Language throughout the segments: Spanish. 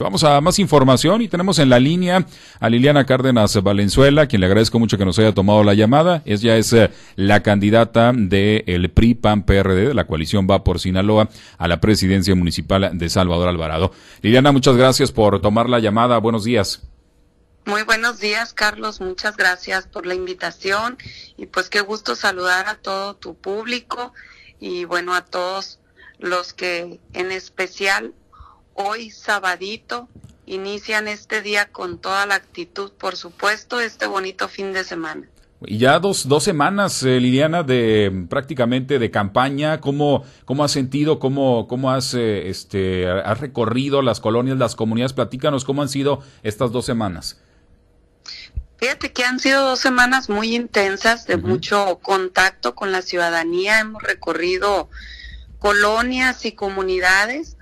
Vamos a más información y tenemos en la línea a Liliana Cárdenas Valenzuela, quien le agradezco mucho que nos haya tomado la llamada. Ella es eh, la candidata del PRI PAN PRD de la coalición Va por Sinaloa a la presidencia municipal de Salvador Alvarado. Liliana, muchas gracias por tomar la llamada. Buenos días. Muy buenos días, Carlos. Muchas gracias por la invitación y pues qué gusto saludar a todo tu público y bueno, a todos los que en especial hoy sabadito inician este día con toda la actitud, por supuesto, este bonito fin de semana. Y ya dos, dos semanas, eh, Liliana, de prácticamente de campaña. ¿Cómo, cómo has sentido, cómo, cómo has, eh, este, has recorrido las colonias, las comunidades? Platícanos cómo han sido estas dos semanas. Fíjate que han sido dos semanas muy intensas, de mucho contacto con la ciudadanía. Hemos recorrido colonias y comunidades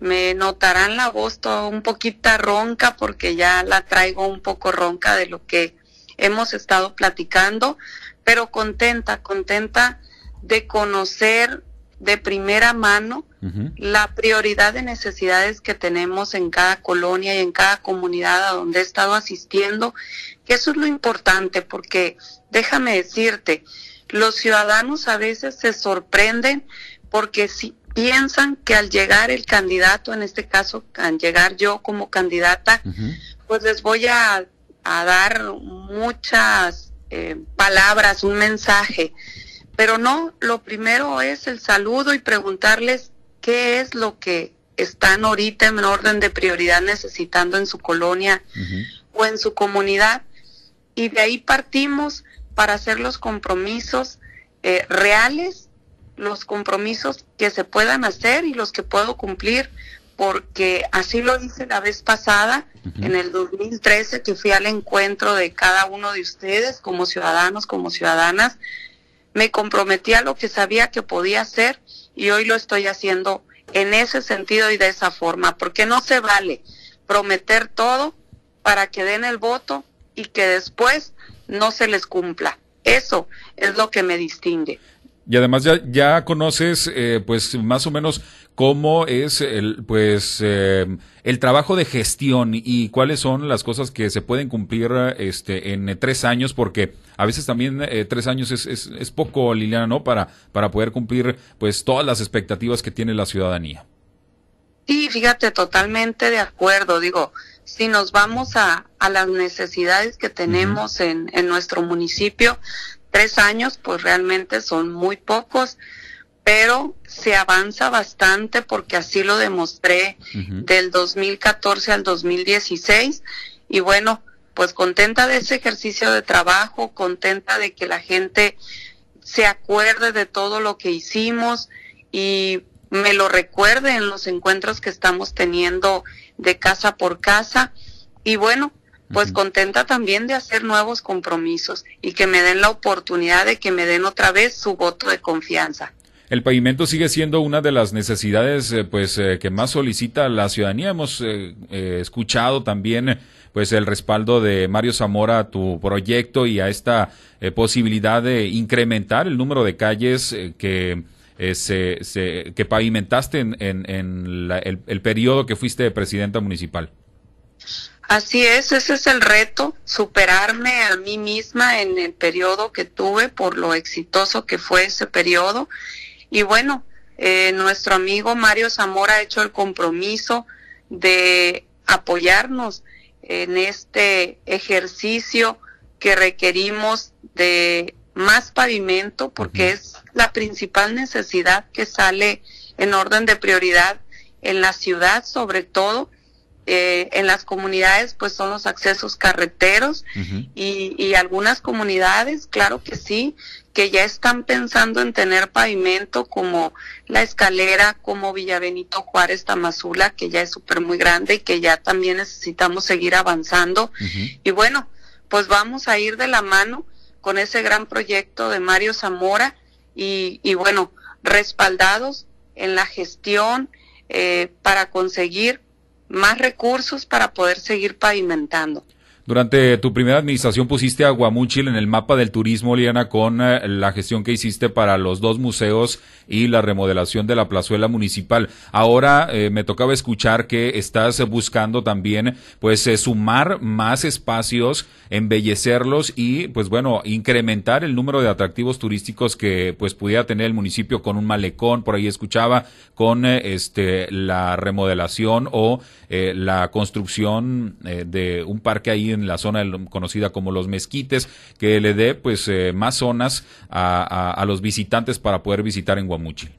me notarán la voz toda un poquito ronca porque ya la traigo un poco ronca de lo que hemos estado platicando, pero contenta, contenta de conocer de primera mano la prioridad de necesidades que tenemos en cada colonia y en cada comunidad a donde he estado asistiendo, que eso es lo importante, porque déjame decirte, los ciudadanos a veces se sorprenden porque si piensan que al llegar el candidato, en este caso, al llegar yo como candidata, pues les voy a, dar muchas eh, palabras, un mensaje. Pero no, lo primero es el saludo y preguntarles qué es lo que están ahorita en orden de prioridad necesitando en su colonia o en su comunidad. Y de ahí partimos para hacer los compromisos eh, reales los compromisos que se puedan hacer y los que puedo cumplir, porque así lo hice la vez pasada, en el 2013, que fui al encuentro de cada uno de ustedes como ciudadanos, como ciudadanas, me comprometí a lo que sabía que podía hacer y hoy lo estoy haciendo en ese sentido y de esa forma, porque no se vale prometer todo para que den el voto y que después no se les cumpla. Eso es lo que me distingue. Y además ya, ya conoces, eh, pues, más o menos cómo es el, pues, eh, el trabajo de gestión y cuáles son las cosas que se pueden cumplir, este, en tres años, porque a veces también eh, tres años es, es, es, poco, Liliana, ¿no? Para, para poder cumplir, pues, todas las expectativas que tiene la ciudadanía. Sí, fíjate, totalmente de acuerdo. Digo, si nos vamos a, a las necesidades que tenemos en, en nuestro municipio, tres años pues realmente son muy pocos, pero se avanza bastante porque así lo demostré del 2014 al 2016 y bueno, pues contenta de ese ejercicio de trabajo, contenta de que la gente se acuerde de todo lo que hicimos y me lo recuerde en los encuentros que estamos teniendo de casa por casa. Y bueno, pues contenta también de hacer nuevos compromisos y que me den la oportunidad de que me den otra vez su voto de confianza. El pavimento sigue siendo una de las necesidades eh, pues eh, que más solicita la ciudadanía. Hemos eh, escuchado también pues el respaldo de Mario Zamora a tu proyecto y a esta posibilidad de incrementar el número de calles que se, se, que pavimentaste en, en, el, el periodo que fuiste presidenta municipal. Así es, ese es el reto, superarme a mí misma en el periodo que tuve por lo exitoso que fue ese periodo. Y bueno, eh, nuestro amigo Mario Zamora ha hecho el compromiso de apoyarnos en este ejercicio que requerimos de más pavimento porque es la principal necesidad que sale en orden de prioridad en la ciudad sobre todo eh, en las comunidades pues son los accesos carreteros y, y, algunas comunidades, claro que sí, que ya están pensando en tener pavimento como la escalera, como Villavenito Juárez Tamazula, que ya es súper muy grande y que ya también necesitamos seguir avanzando. Y bueno, pues vamos a ir de la mano con ese gran proyecto de Mario Zamora y, y bueno, respaldados en la gestión eh, para conseguir más recursos para poder seguir pavimentando. Durante tu primera administración pusiste a Guamúchil en el mapa del turismo, Liana, con eh, la gestión que hiciste para los dos museos y la remodelación de la plazuela municipal. Ahora eh, me tocaba escuchar que estás buscando también, pues, eh, sumar más espacios, embellecerlos y, pues, bueno, incrementar el número de atractivos turísticos que, pues, pudiera tener el municipio con un malecón, por ahí escuchaba, con este la remodelación o la construcción de un parque ahí en la zona conocida como los mezquites, que le dé pues eh, más zonas a, los visitantes para poder visitar en Guamuchi.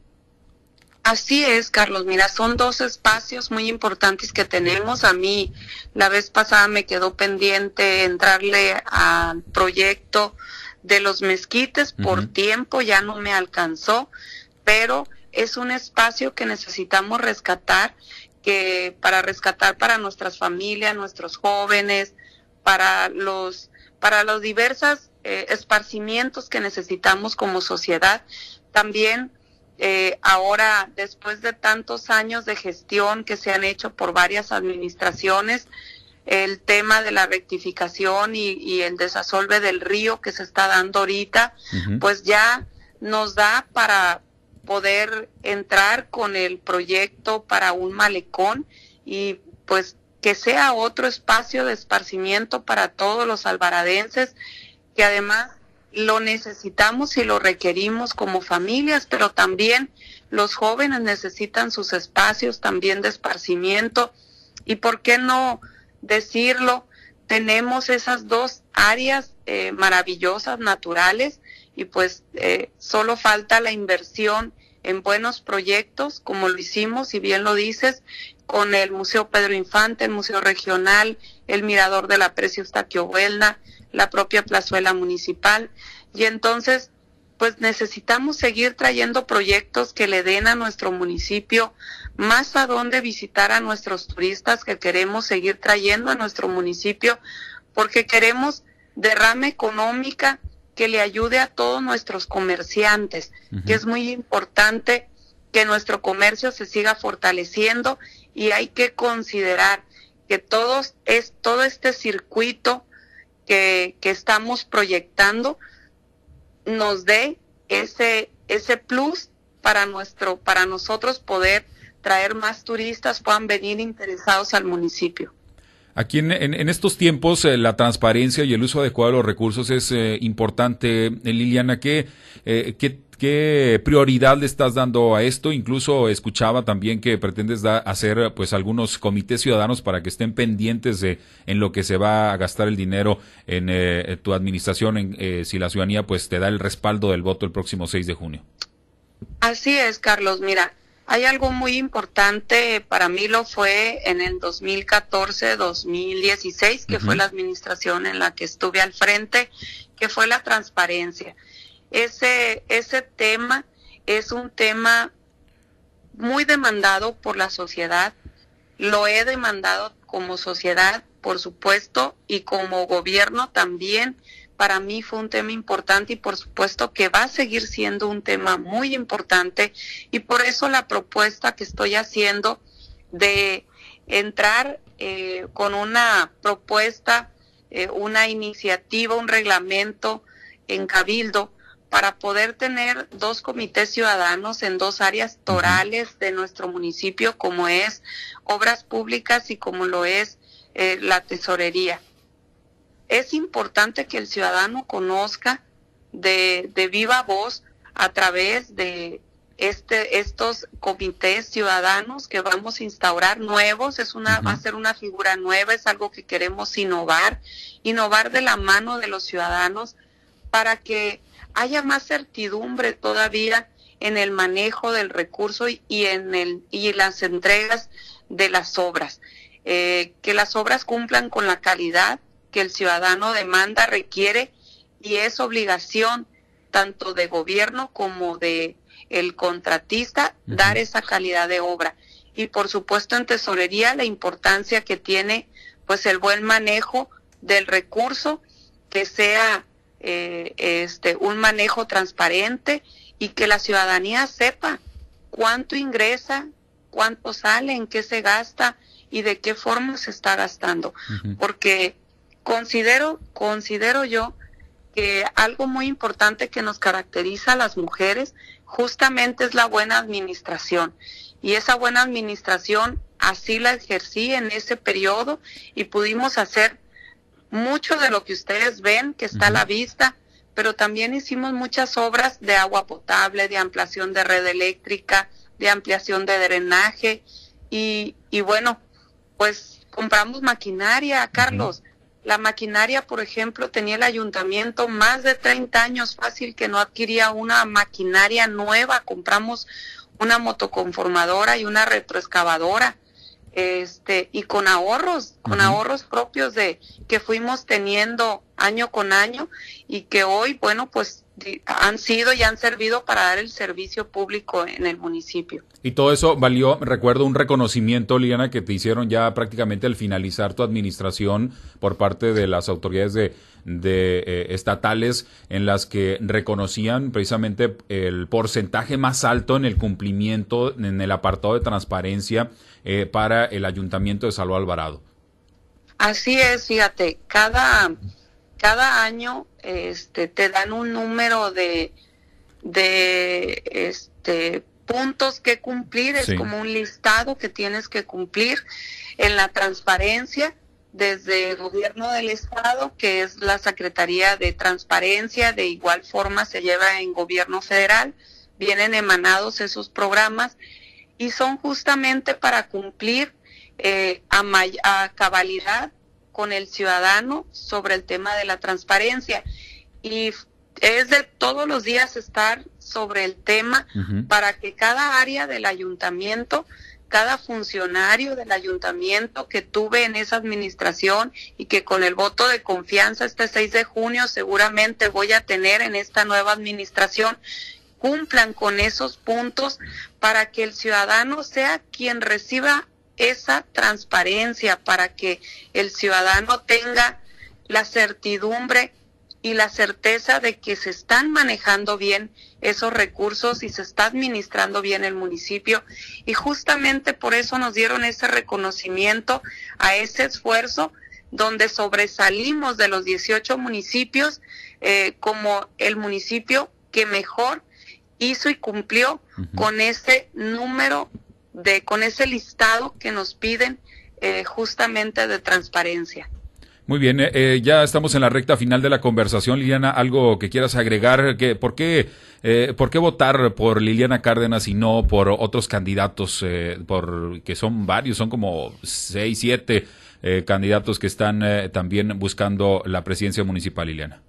Así es, Carlos. Mira, son dos espacios muy importantes que tenemos. A mí la vez pasada me quedó pendiente entrarle al proyecto de los mezquites por tiempo, ya no me alcanzó, pero es un espacio que necesitamos rescatar, que para rescatar para nuestras familias, nuestros jóvenes, para los, para los diversos eh, esparcimientos que necesitamos como sociedad. También eh, ahora, después de tantos años de gestión que se han hecho por varias administraciones, el tema de la rectificación y, el desasolve del río que se está dando ahorita, pues ya nos da para poder entrar con el proyecto para un malecón y pues que sea otro espacio de esparcimiento para todos los alvaradenses, que además lo necesitamos y lo requerimos como familias, pero también los jóvenes necesitan sus espacios también de esparcimiento. Y por qué no decirlo, tenemos esas dos áreas eh, maravillosas, naturales, y pues eh, solo falta la inversión en buenos proyectos, como lo hicimos, y bien lo dices, con el Museo Pedro Infante, el Museo Regional, el Mirador de la Precio Huelna, la propia plazuela municipal. Y entonces, pues necesitamos seguir trayendo proyectos que le den a nuestro municipio más a dónde visitar a nuestros turistas que queremos seguir trayendo a nuestro municipio porque queremos derrame económica que le ayude a todos nuestros comerciantes, que es muy importante que nuestro comercio se siga fortaleciendo y hay que considerar que todos es todo este circuito que, que estamos proyectando nos dé ese ese plus para nuestro para nosotros poder traer más turistas puedan venir interesados al municipio. Aquí en, en, estos tiempos eh, la transparencia y el uso adecuado de los recursos es eh, importante. Liliana, ¿qué, eh, ¿qué, ¿Qué prioridad le estás dando a esto? Incluso escuchaba también que pretendes hacer pues algunos comités ciudadanos para que estén pendientes de en lo que se va a gastar el dinero en eh, tu administración, en, eh, si la ciudadanía pues te da el respaldo del voto el próximo 6 de junio. Así es, Carlos. Mira, hay algo muy importante, para mí lo fue en el 2014-2016, que fue la administración en la que estuve al frente, que fue la transparencia ese, ese tema es un tema muy demandado por la sociedad. Lo he demandado como sociedad, por supuesto, y como gobierno también. Para mí fue un tema importante y por supuesto que va a seguir siendo un tema muy importante y por eso la propuesta que estoy haciendo de entrar eh, con una propuesta, eh, una iniciativa, un reglamento en cabildo para poder tener dos comités ciudadanos en dos áreas torales de nuestro municipio, como es obras públicas y como lo es eh, la tesorería. Es importante que el ciudadano conozca de, de viva voz a través de este, estos comités ciudadanos que vamos a instaurar nuevos, es una, va a ser una figura nueva, es algo que queremos innovar, innovar de la mano de los ciudadanos para que haya más certidumbre todavía en el manejo del recurso y, en el y las entregas de las obras, eh, que las obras cumplan con la calidad que el ciudadano demanda, requiere y es obligación tanto de gobierno como de el contratista dar esa calidad de obra. Y por supuesto en tesorería la importancia que tiene pues el buen manejo del recurso que sea eh, este, un manejo transparente y que la ciudadanía sepa cuánto ingresa, cuánto sale, en qué se gasta y de qué forma se está gastando. Porque considero, considero yo que algo muy importante que nos caracteriza a las mujeres justamente es la buena administración. Y esa buena administración así la ejercí en ese periodo y pudimos hacer mucho de lo que ustedes ven, que está a la vista, pero también hicimos muchas obras de agua potable, de ampliación de red eléctrica, de ampliación de drenaje y, y bueno, pues compramos maquinaria, Carlos. La maquinaria, por ejemplo, tenía el ayuntamiento más de 30 años fácil que no adquiría una maquinaria nueva. Compramos una motoconformadora y una retroexcavadora este y con ahorros, con ahorros propios de que fuimos teniendo año con año y que hoy, bueno, pues han sido y han servido para dar el servicio público en el municipio. Y todo eso valió, recuerdo, un reconocimiento, Liana, que te hicieron ya prácticamente al finalizar tu administración por parte de las autoridades de, de eh, estatales en las que reconocían precisamente el porcentaje más alto en el cumplimiento en el apartado de transparencia eh, para el ayuntamiento de Salvo Alvarado. Así es, fíjate, cada cada año este, te dan un número de, de este, puntos que cumplir, es como un listado que tienes que cumplir en la transparencia desde el gobierno del estado, que es la Secretaría de Transparencia, de igual forma se lleva en gobierno federal, vienen emanados esos programas y son justamente para cumplir eh, a, a cabalidad con el ciudadano sobre el tema de la transparencia. Y es de todos los días estar sobre el tema para que cada área del ayuntamiento, cada funcionario del ayuntamiento que tuve en esa administración y que con el voto de confianza este 6 de junio seguramente voy a tener en esta nueva administración, cumplan con esos puntos para que el ciudadano sea quien reciba esa transparencia para que el ciudadano tenga la certidumbre y la certeza de que se están manejando bien esos recursos y se está administrando bien el municipio. Y justamente por eso nos dieron ese reconocimiento a ese esfuerzo donde sobresalimos de los 18 municipios eh, como el municipio que mejor hizo y cumplió con ese número de con ese listado que nos piden eh, justamente de transparencia. Muy bien, eh, eh, ya estamos en la recta final de la conversación. Liliana, ¿algo que quieras agregar? Que, ¿por, qué, ¿Por qué votar por Liliana Cárdenas y no por otros candidatos? por, que son varios, son como seis, siete candidatos que están también buscando la presidencia municipal, Liliana.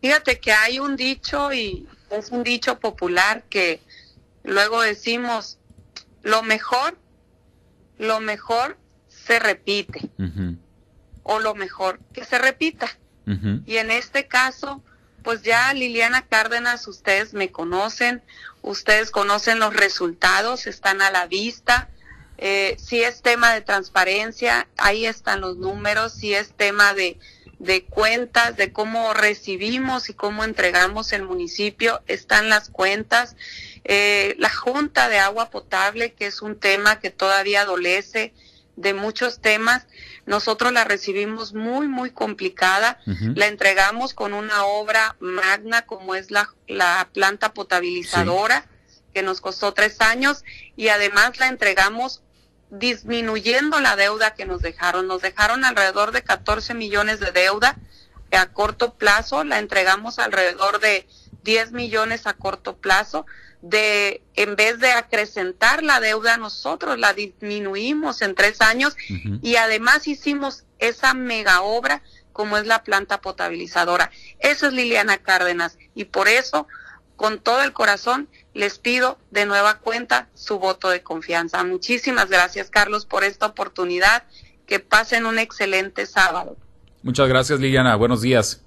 Fíjate que hay un dicho y es un dicho popular que luego decimos, lo mejor, lo mejor se repite. O lo mejor que se repita. Y en este caso, pues ya Liliana Cárdenas, ustedes me conocen, ustedes conocen los resultados, están a la vista. Eh, si es tema de transparencia, ahí están los números, si es tema de, de cuentas, de cómo recibimos y cómo entregamos el municipio, están las cuentas. Eh, la Junta de Agua Potable, que es un tema que todavía adolece de muchos temas, nosotros la recibimos muy, muy complicada. La entregamos con una obra magna como es la, la planta potabilizadora, que nos costó tres años, y además la entregamos disminuyendo la deuda que nos dejaron. Nos dejaron alrededor de 14 millones de deuda a corto plazo, la entregamos alrededor de 10 millones a corto plazo de, en vez de acrecentar la deuda, nosotros la disminuimos en tres años y además hicimos esa mega obra como es la planta potabilizadora. Eso es Liliana Cárdenas y por eso, con todo el corazón, les pido de nueva cuenta su voto de confianza. Muchísimas gracias, Carlos, por esta oportunidad. Que pasen un excelente sábado. Muchas gracias, Liliana. Buenos días.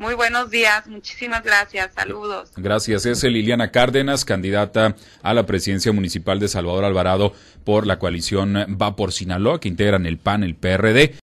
Muy buenos días, muchísimas gracias, saludos. Gracias, es Liliana Cárdenas, candidata a la presidencia municipal de Salvador Alvarado por la coalición Va por Sinaloa, que integran el PAN, el PRD.